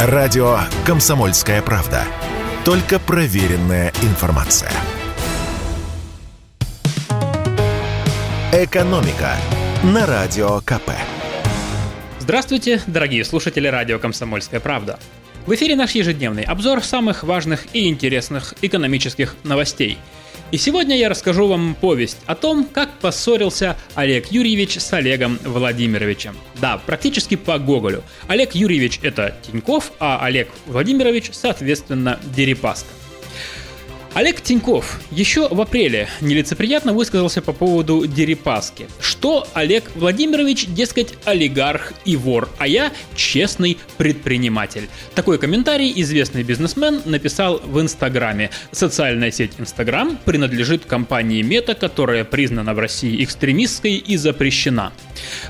Радио «Комсомольская правда». Только проверенная информация. «Экономика» на Радио КП. Здравствуйте, дорогие слушатели радио «Комсомольская правда». В эфире наш ежедневный обзор самых важных и интересных экономических новостей – и сегодня я расскажу вам повесть о том, как поссорился Олег Юрьевич с Олегом Владимировичем. Да, практически по Гоголю. Олег Юрьевич это Тиньков, а Олег Владимирович, соответственно, Дерипаска. Олег Тиньков еще в апреле нелицеприятно высказался по поводу Дерипаски, что Олег Владимирович, дескать, олигарх и вор, а я честный предприниматель. Такой комментарий известный бизнесмен написал в Инстаграме. Социальная сеть Инстаграм принадлежит компании Мета, которая признана в России экстремистской и запрещена.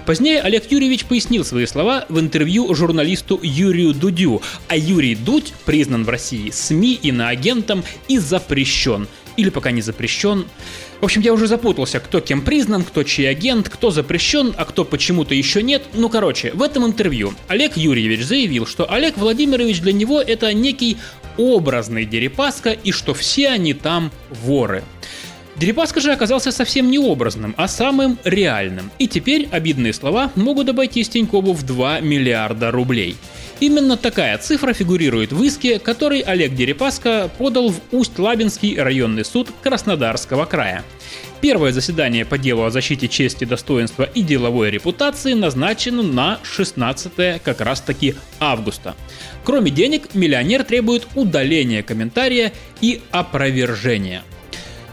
Позднее Олег Юрьевич пояснил свои слова в интервью журналисту Юрию Дудю, а Юрий Дудь признан в России СМИ иноагентом и запрещен. Или пока не запрещен. В общем, я уже запутался, кто кем признан, кто чей агент, кто запрещен, а кто почему-то еще нет. Ну, короче, в этом интервью Олег Юрьевич заявил, что Олег Владимирович для него это некий образный Дерипаска и что все они там воры. Дерипаска же оказался совсем не образным, а самым реальным. И теперь обидные слова могут обойтись Тинькову в 2 миллиарда рублей. Именно такая цифра фигурирует в иске, который Олег Дерипаска подал в Усть-Лабинский районный суд Краснодарского края. Первое заседание по делу о защите чести, достоинства и деловой репутации назначено на 16 как раз таки августа. Кроме денег, миллионер требует удаления комментария и опровержения –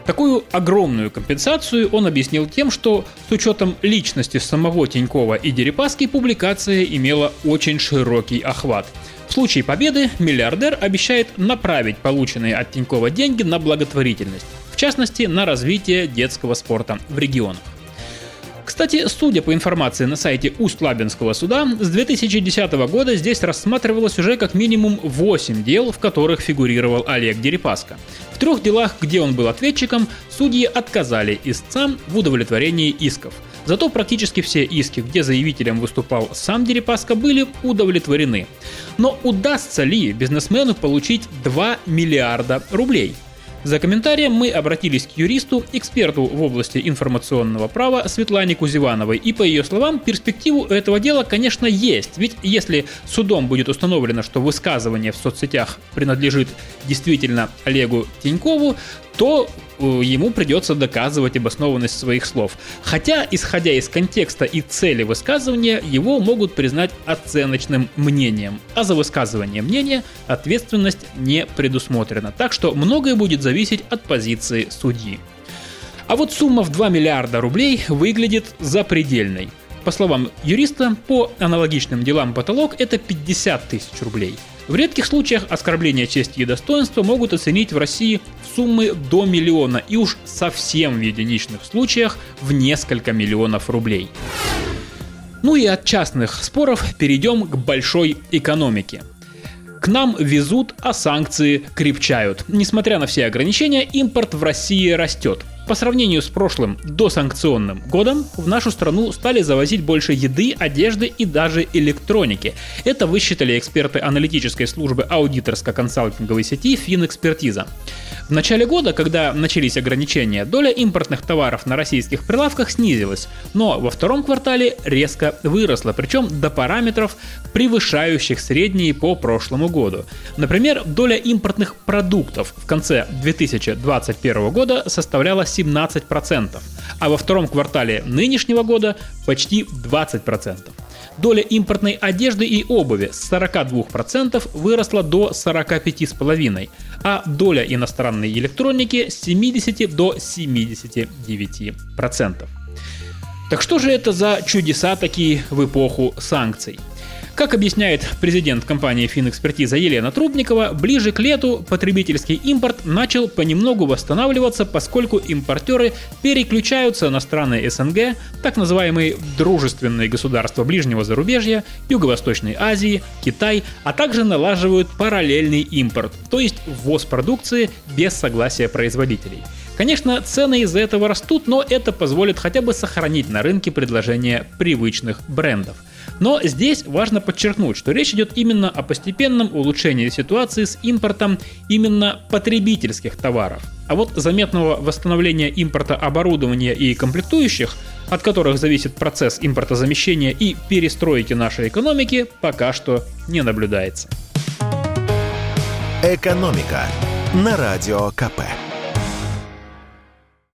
Такую огромную компенсацию он объяснил тем, что с учетом личности самого Тинькова и Дерипаски публикация имела очень широкий охват. В случае победы миллиардер обещает направить полученные от Тинькова деньги на благотворительность, в частности на развитие детского спорта в регионах. Кстати, судя по информации на сайте Усть-Лабинского суда, с 2010 года здесь рассматривалось уже как минимум 8 дел, в которых фигурировал Олег Дерипаска. В трех делах, где он был ответчиком, судьи отказали истцам в удовлетворении исков. Зато практически все иски, где заявителем выступал сам Дерипаска, были удовлетворены. Но удастся ли бизнесмену получить 2 миллиарда рублей? За комментарием мы обратились к юристу, эксперту в области информационного права Светлане Кузевановой. И по ее словам, перспективу этого дела, конечно, есть. Ведь если судом будет установлено, что высказывание в соцсетях принадлежит действительно Олегу Тинькову, то ему придется доказывать обоснованность своих слов. Хотя, исходя из контекста и цели высказывания, его могут признать оценочным мнением. А за высказывание мнения ответственность не предусмотрена. Так что многое будет зависеть от позиции судьи. А вот сумма в 2 миллиарда рублей выглядит запредельной. По словам юриста, по аналогичным делам потолок это 50 тысяч рублей – в редких случаях оскорбления чести и достоинства могут оценить в России суммы до миллиона и уж совсем в единичных случаях в несколько миллионов рублей. Ну и от частных споров перейдем к большой экономике. К нам везут, а санкции крепчают. Несмотря на все ограничения, импорт в России растет. По сравнению с прошлым досанкционным годом в нашу страну стали завозить больше еды, одежды и даже электроники. Это высчитали эксперты аналитической службы аудиторско-консалтинговой сети Финэкспертиза. В начале года, когда начались ограничения, доля импортных товаров на российских прилавках снизилась, но во втором квартале резко выросла, причем до параметров, превышающих средние по прошлому году. Например, доля импортных продуктов в конце 2021 года составляла 17%, а во втором квартале нынешнего года почти 20%. Доля импортной одежды и обуви с 42% выросла до 45,5%, а доля иностранной электроники с 70 до 79%. Так что же это за чудеса такие в эпоху санкций? Как объясняет президент компании «Финэкспертиза» Елена Трубникова, ближе к лету потребительский импорт начал понемногу восстанавливаться, поскольку импортеры переключаются на страны СНГ, так называемые дружественные государства ближнего зарубежья, Юго-Восточной Азии, Китай, а также налаживают параллельный импорт, то есть ввоз продукции без согласия производителей. Конечно, цены из-за этого растут, но это позволит хотя бы сохранить на рынке предложение привычных брендов – Но здесь важно подчеркнуть, что речь идет именно о постепенном улучшении ситуации с импортом именно потребительских товаров. А вот заметного восстановления импорта оборудования и комплектующих, от которых зависит процесс импортозамещения и перестройки нашей экономики, пока что не наблюдается. «Экономика» на Радио КП.